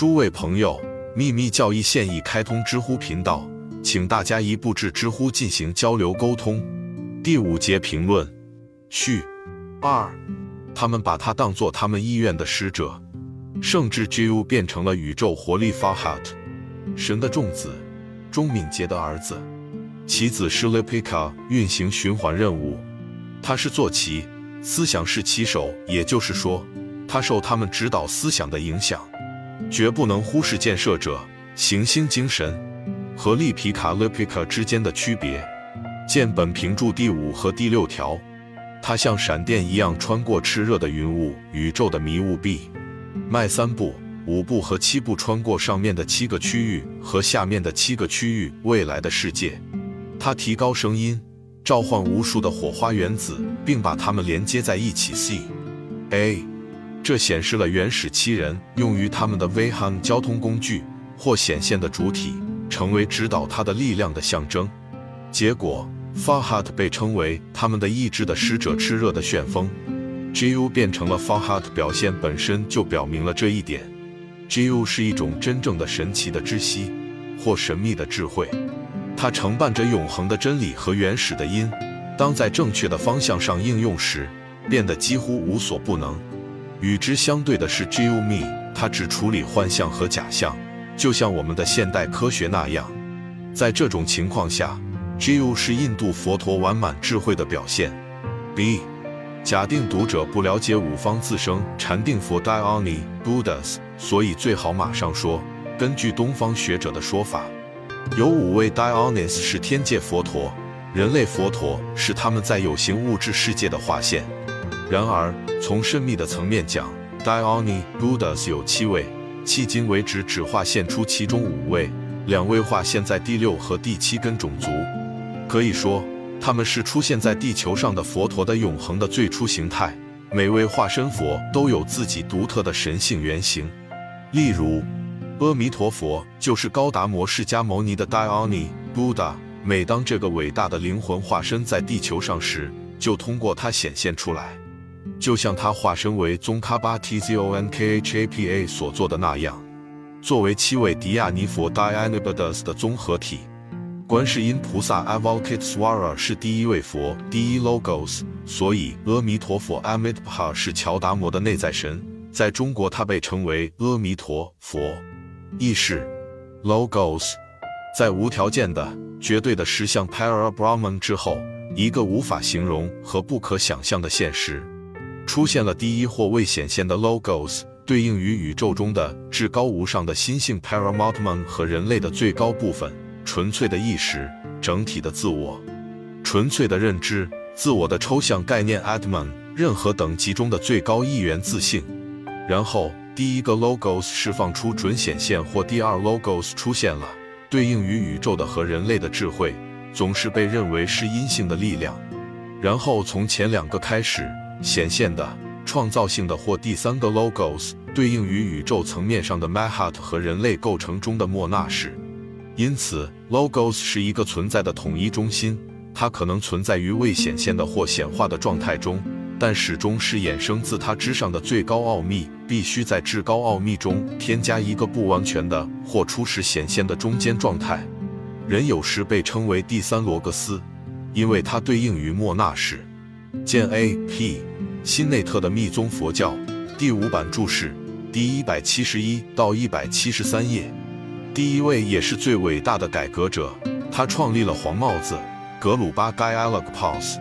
诸位朋友，秘密教义现已开通知乎频道，请大家一步至知乎进行交流沟通。第五节评论序。二，他们把他当作他们意愿的使者，圣智 G U 变成了宇宙活力 f a h a t 神的众子，钟敏捷的儿子，其子是 Lepika 运行循环任务，他是坐骑，思想是骑手，也就是说。他受他们指导思想的影响，绝不能忽视建设者行星精神和利皮卡 （Lepika） 之间的区别。见本评注第五和第六条。它像闪电一样穿过炽热的云雾、宇宙的迷雾壁，迈三步、五步和七步穿过上面的七个区域和下面的七个区域未来的世界。它提高声音，召唤无数的火花原子，并把它们连接在一起。C A 这显示了原始七人用于他们的威汉交通工具或显现的主体，成为指导他的力量的象征。结果，Farhat 被称为他们的意志的使者，炽热的旋风。Gu 变成了 Farhat，表现本身就表明了这一点。Gu 是一种真正的神奇的知悉或神秘的智慧，它承办着永恒的真理和原始的因。当在正确的方向上应用时，变得几乎无所不能。与之相对的是 g u m e 它只处理幻象和假象，就像我们的现代科学那样。在这种情况下 g u 是印度佛陀完满智慧的表现。B. 假定读者不了解五方自生禅定佛 Dioni Buddhas，所以最好马上说。根据东方学者的说法，有五位 Dionys 是天界佛陀，人类佛陀是他们在有形物质世界的化现。然而，从神秘的层面讲，Dioni Buddhas 有七位，迄今为止只画现出其中五位，两位画现在第六和第七根种族。可以说，他们是出现在地球上的佛陀的永恒的最初形态。每位化身佛都有自己独特的神性原型。例如，阿弥陀佛就是高达摩释迦牟尼的 Dioni Buddha。每当这个伟大的灵魂化身在地球上时，就通过它显现出来。就像他化身为宗喀巴 Tzonkhapa 所做的那样，作为七位迪亚尼佛 Dianibadas 的综合体，观世音菩萨 Avalokitesvara 是第一位佛，第一 Logos，所以阿弥陀佛 Amitabha 是乔达摩的内在神。在中国，他被称为阿弥陀佛，意是 Logos，在无条件的绝对的实相 Parabrahman 之后，一个无法形容和不可想象的现实。出现了第一或未显现的 logos，对应于宇宙中的至高无上的心性 Paramatman 和人类的最高部分纯粹的意识整体的自我，纯粹的认知自我的抽象概念 Atman，任何等级中的最高一元自性。然后第一个 logos 释放出准显现或第二 logos 出现了，对应于宇宙的和人类的智慧，总是被认为是阴性的力量。然后从前两个开始。显现的、创造性的或第三个 logos 对应于宇宙层面上的 Mahat 和人类构成中的莫那什。因此，logos 是一个存在的统一中心，它可能存在于未显现的或显化的状态中，但始终是衍生自它之上的最高奥秘。必须在至高奥秘中添加一个不完全的或初始显现的中间状态。人有时被称为第三罗格斯，因为它对应于莫那什。见 A.P. 新内特的密宗佛教第五版注释第一百七十一到一百七十三页。第一位也是最伟大的改革者，他创立了黄帽子格鲁巴 g a i a l a g p a s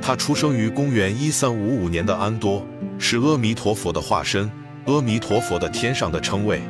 他出生于公元一三五五年的安多，是阿弥陀佛的化身，阿弥陀佛的天上的称谓。